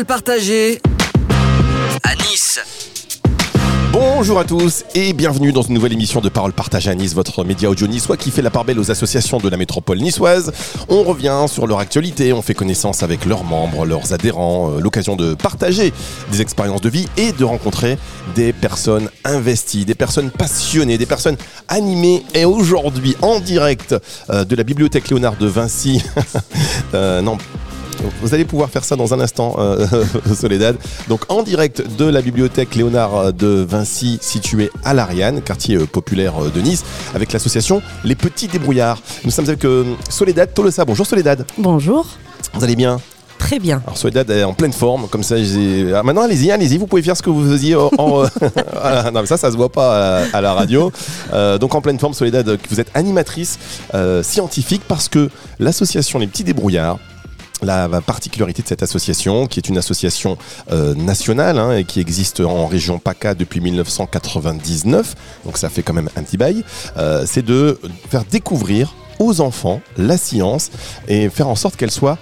Parole partagée à Nice. Bonjour à tous et bienvenue dans une nouvelle émission de Parole Partagée à Nice, votre média audio niçois qui fait la part belle aux associations de la métropole niçoise. On revient sur leur actualité, on fait connaissance avec leurs membres, leurs adhérents, euh, l'occasion de partager des expériences de vie et de rencontrer des personnes investies, des personnes passionnées, des personnes animées. Et aujourd'hui, en direct euh, de la bibliothèque Léonard de Vinci, euh, non, vous allez pouvoir faire ça dans un instant, euh, Soledad. Donc en direct de la bibliothèque Léonard de Vinci, située à l'Ariane, quartier euh, populaire euh, de Nice, avec l'association Les Petits Débrouillards. Nous sommes avec euh, Soledad Tolosa. Bonjour Soledad. Bonjour. Vous allez bien? Très bien. Alors Soledad est en pleine forme, comme ça. Ah, maintenant, allez-y, allez-y. Vous pouvez faire ce que vous faisiez en. non, mais ça, ça se voit pas à, à la radio. Euh, donc en pleine forme, Soledad, vous êtes animatrice euh, scientifique parce que l'association Les Petits Débrouillards. La particularité de cette association, qui est une association euh, nationale hein, et qui existe en région PACA depuis 1999, donc ça fait quand même un petit bail, euh, c'est de faire découvrir aux enfants la science et faire en sorte qu'elle soit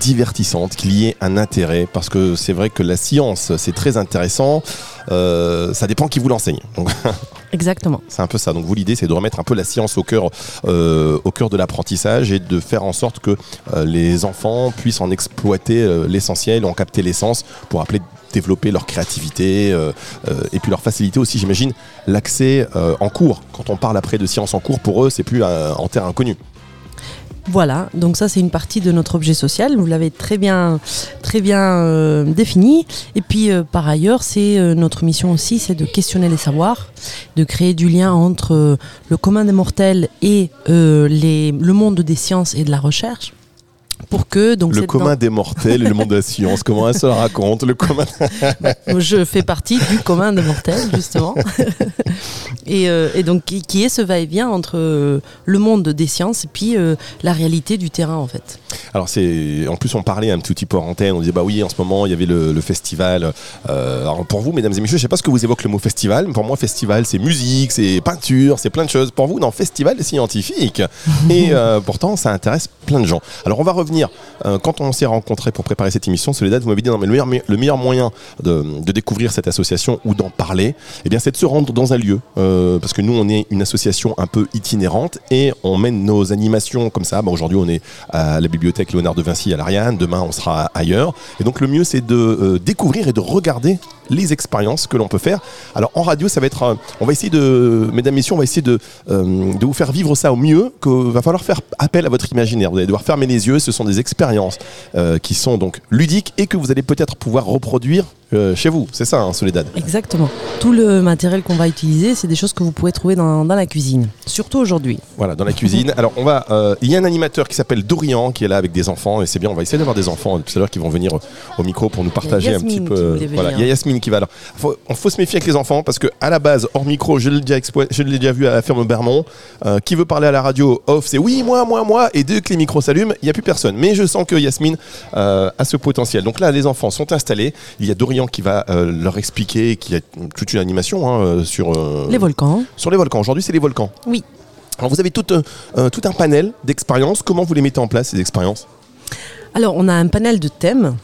divertissante, qu'il y ait un intérêt, parce que c'est vrai que la science, c'est très intéressant, euh, ça dépend qui vous l'enseigne. Exactement. c'est un peu ça. Donc vous, l'idée, c'est de remettre un peu la science au cœur, euh, de l'apprentissage et de faire en sorte que euh, les enfants puissent en exploiter euh, l'essentiel, en capter l'essence pour appeler développer leur créativité euh, et puis leur faciliter aussi, j'imagine, l'accès en cours. Quand on parle après de science en cours, pour eux, c'est plus en terre inconnue. Voilà, donc ça c'est une partie de notre objet social, vous l'avez très bien, très bien euh, défini. Et puis euh, par ailleurs, c'est euh, notre mission aussi, c'est de questionner les savoirs, de créer du lien entre le commun des mortels et les, le monde des sciences et de la recherche, pour que donc le commun des mortels et le monde de la science, comment elle se la raconte Le commun. dans- je fais partie du commun des mortels justement, et, euh, et donc qui, qui est ce va-et-vient entre euh, le monde des sciences et puis euh, la réalité du terrain en fait? Alors c'est, en plus on parlait un tout petit peu en antenne, on disait bah oui en ce moment il y avait le, le festival. Euh, alors pour vous mesdames et messieurs, je sais pas ce que vous évoque le mot festival, mais pour moi festival c'est musique, c'est peinture, c'est plein de choses. Pour vous non festival scientifique et pourtant ça intéresse plein de gens. Alors on va revenir euh, quand on s'est rencontrés pour préparer cette émission, Soledad vous m'avez dit non mais le meilleur, le meilleur moyen de, découvrir cette association ou d'en parler, eh bien c'est de se rendre dans un lieu euh, parce que nous on est une association un peu itinérante et on mène nos animations comme ça. Bah, Aujourd'hui on est à la bibliothèque Léonard de Vinci à l'Ariane, demain on sera ailleurs. Et donc le mieux c'est de euh, découvrir et de regarder les expériences que l'on peut faire. Alors en radio ça va être, on va essayer de, mesdames messieurs, on va essayer de, vous faire vivre ça au mieux, qu'il va falloir faire appel à votre imaginaire. Vous allez devoir fermer les yeux, sont des expériences euh, qui sont donc ludiques et que vous allez peut-être pouvoir reproduire euh, chez vous. C'est ça, hein, Soledad Exactement. Tout le matériel qu'on va utiliser, c'est des choses que vous pouvez trouver dans, dans la cuisine, surtout aujourd'hui. Voilà, dans la cuisine. Alors, on va. euh, Il y a un animateur qui s'appelle Dorian qui est là avec des enfants et c'est bien. On va essayer d'avoir des enfants tout à l'heure qui vont venir au micro pour nous partager un petit peu. Voilà, il y a Yasmine qui va. Faut, on faut se méfier avec les enfants parce que à la base, hors micro, je l'ai déjà, expo- je l'ai déjà vu à la ferme Bermond. euh, qui veut parler à la radio off, c'est oui, moi, moi, moi. Et dès que les micros s'allument, il n'y a plus personne. Mais je sens que Yasmine euh, a ce potentiel. Donc là, les enfants sont installés. Il y a Dorian qui va euh, leur expliquer, qui a toute une animation hein, euh, sur euh, Les volcans. sur les volcans. Aujourd'hui, c'est les volcans. Oui. Alors vous avez tout, un- euh, tout un panel d'expériences. Comment vous les mettez en place, ces expériences? Alors, on a un panel de thèmes.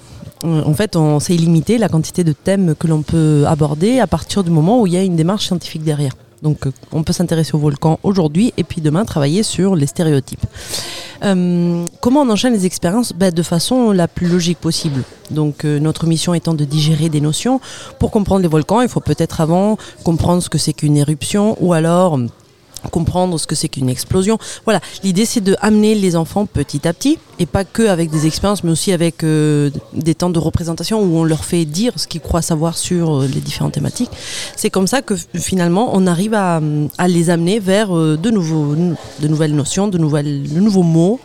En fait, on c'est illimité la quantité de thèmes que l'on peut aborder à partir du moment où il y a une démarche scientifique derrière. Donc, on peut s'intéresser aux volcans aujourd'hui et puis demain travailler sur les stéréotypes. Euh, comment on enchaîne les expériences Ben, De façon la plus logique possible. Donc, euh, notre mission étant de digérer des notions. Pour comprendre les volcans, il faut peut-être avant comprendre ce que c'est qu'une éruption ou alors comprendre ce que c'est qu'une explosion. Voilà, l'idée c'est de amener les enfants petit à petit et pas que avec des expériences, mais aussi avec euh, des temps de représentation où on leur fait dire ce qu'ils croient savoir sur euh, les différentes thématiques. C'est comme ça que finalement on arrive à, à les amener vers euh, de, nouveaux, de nouvelles notions, de, nouvelles, de nouveaux mots.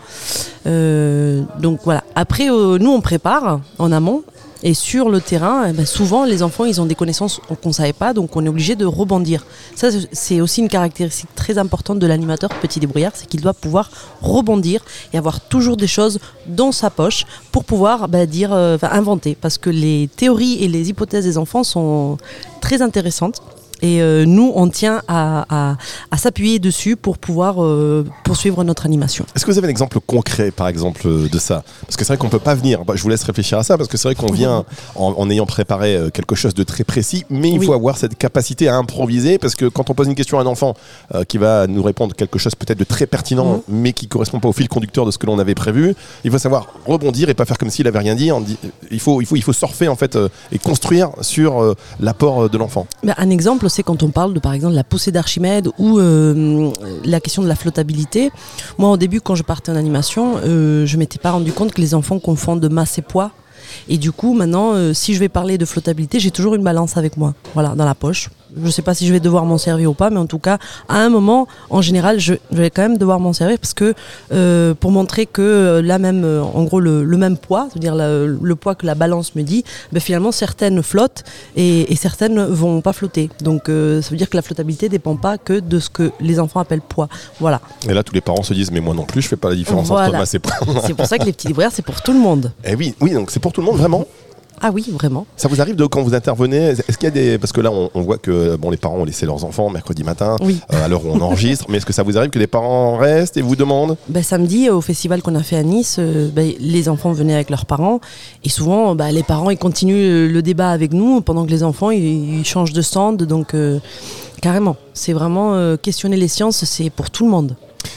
Donc voilà. Après, nous on prépare en amont. Et sur le terrain, eh ben, souvent les enfants ils ont des connaissances qu'on ne savait pas, donc on est obligé de rebondir. Ça c'est aussi une caractéristique très importante de l'animateur petit débrouillard, c'est qu'il doit pouvoir rebondir et avoir toujours des choses dans sa poche pour pouvoir bah, dire, euh, inventer. Parce que les théories et les hypothèses des enfants sont très intéressantes. Et euh, nous, on tient à, à- à s'appuyer dessus pour pouvoir euh, poursuivre notre animation. Est-ce que vous avez un exemple concret, par exemple, euh, de ça? Parce que c'est vrai qu'on peut pas venir. bah, je vous laisse réfléchir à ça, parce que c'est vrai qu'on vient en, en ayant préparé quelque chose de très précis, mais il Oui. faut avoir cette capacité à improviser, parce que quand on pose une question à un enfant euh, qui va nous répondre quelque chose peut-être de très pertinent, mais qui correspond pas au fil conducteur de ce que l'on avait prévu, il faut savoir rebondir et pas faire comme s'il avait rien dit. il faut, il faut, il faut surfer en fait et construire sur l'apport de l'enfant. Ben, un exemple, c'est quand on parle de, par exemple, la poussée d'Archimède ou euh, la question de la flottabilité. Moi, au début, quand je partais en animation, euh, je m'étais pas rendu compte que les enfants confondent masse et poids. Et du coup, maintenant, euh, si je vais parler de flottabilité, j'ai toujours une balance avec moi, voilà, dans la poche. Je ne sais pas si je vais devoir m'en servir ou pas, mais en tout cas, à un moment, en général, je, je vais quand même devoir m'en servir parce que euh, pour montrer que euh, là même, euh, en gros, le, le même poids, c'est-à-dire le poids que la balance me dit, ben, finalement, certaines flottent et, et certaines vont pas flotter. Donc, euh, ça veut dire que la flottabilité dépend pas que de ce que les enfants appellent poids. Voilà. Et là, tous les parents se disent, mais moi non plus, je fais pas la différence entre masse et poids. C'est pour ça que les petits libraires, c'est pour tout le monde. Eh oui, oui, donc c'est pour tout le monde vraiment. Ah oui, vraiment. Ça vous arrive de quand vous intervenez Est-ce qu'il y a des parce que là on, on voit que bon les parents ont laissé leurs enfants mercredi matin Oui. euh, à l'heure où on enregistre, mais est-ce que ça vous arrive que les parents restent et vous demandent? Ben, samedi, au festival qu'on a fait à Nice, euh, ben, les enfants venaient avec leurs parents. Et souvent, ben, les parents ils continuent le débat avec nous pendant que les enfants ils, ils changent de stand. Donc, euh, carrément, c'est vraiment euh, questionner les sciences, c'est pour tout le monde.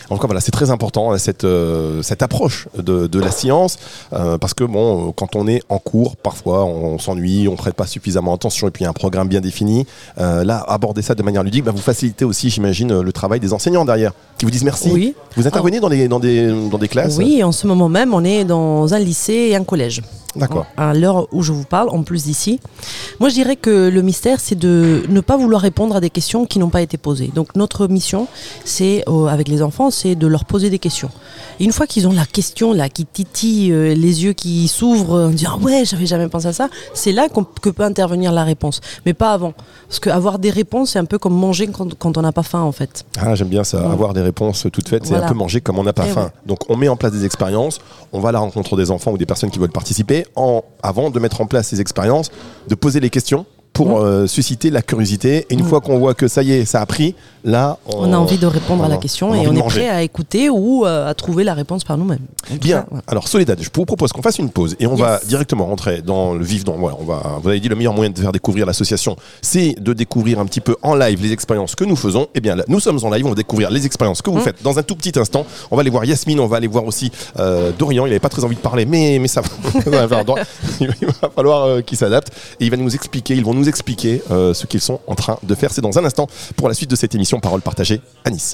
En tout cas, voilà, c'est très important hein, cette, euh, cette approche de, de la science, euh, parce que bon, quand on est en cours, parfois on, s'ennuie, on prête pas suffisamment attention, et puis il y a un programme bien défini. Euh, là, aborder ça de manière ludique, bah, vous facilitez aussi, j'imagine, le travail des enseignants derrière, qui vous disent merci. Oui. Vous intervenez dans, des, dans, des, dans des classes? Oui, en ce moment même, on est dans un lycée et un collège. D'accord. À l'heure où je vous parle, en plus d'ici. Moi, je dirais que le mystère, c'est de ne pas vouloir répondre à des questions qui n'ont pas été posées. Donc, notre mission, c'est, euh, avec les enfants, c'est de leur poser des questions. Et une fois qu'ils ont la question, là, qui titille, euh, les yeux qui s'ouvrent, en disant Ah Ouais, j'avais jamais pensé à ça, c'est là que peut intervenir la réponse. Mais pas avant. Parce qu'avoir des réponses, c'est un peu comme manger quand, quand on n'a pas faim, en fait. Ah, j'aime bien ça, Ouais. avoir des réponses toutes faites, c'est Voilà. un peu manger comme on n'a pas Eh faim. ouais. Donc on met en place des expériences, on va à la rencontre des enfants ou des personnes qui veulent participer, en, avant de mettre en place ces expériences, de poser les questions pour euh, susciter la curiosité. Et une Mm. fois qu'on voit que ça y est, ça a pris, là, On a envie de répondre à la question on et on est prêt à écouter ou euh, à trouver la réponse par nous-mêmes. Bien. cas. Alors Soledad, je vous propose qu'on fasse une pause et on Yes. va directement rentrer dans le vif. Dans, voilà, on va. Vous avez dit le meilleur moyen de faire découvrir l'association, c'est de découvrir un petit peu en live les expériences que nous faisons. Eh bien, là, nous sommes en live, on va découvrir les expériences que vous Mm. faites dans un tout petit instant. On va aller voir Yasmine, on va aller voir aussi euh, Dorian. Il n'avait pas très envie de parler, mais mais ça va. va il falloir qu'il s'adapte et il va nous expliquer. Ils vont nous expliquer euh, ce qu'ils sont en train de faire. C'est dans un instant pour la suite de cette émission Parole partagée à Nice.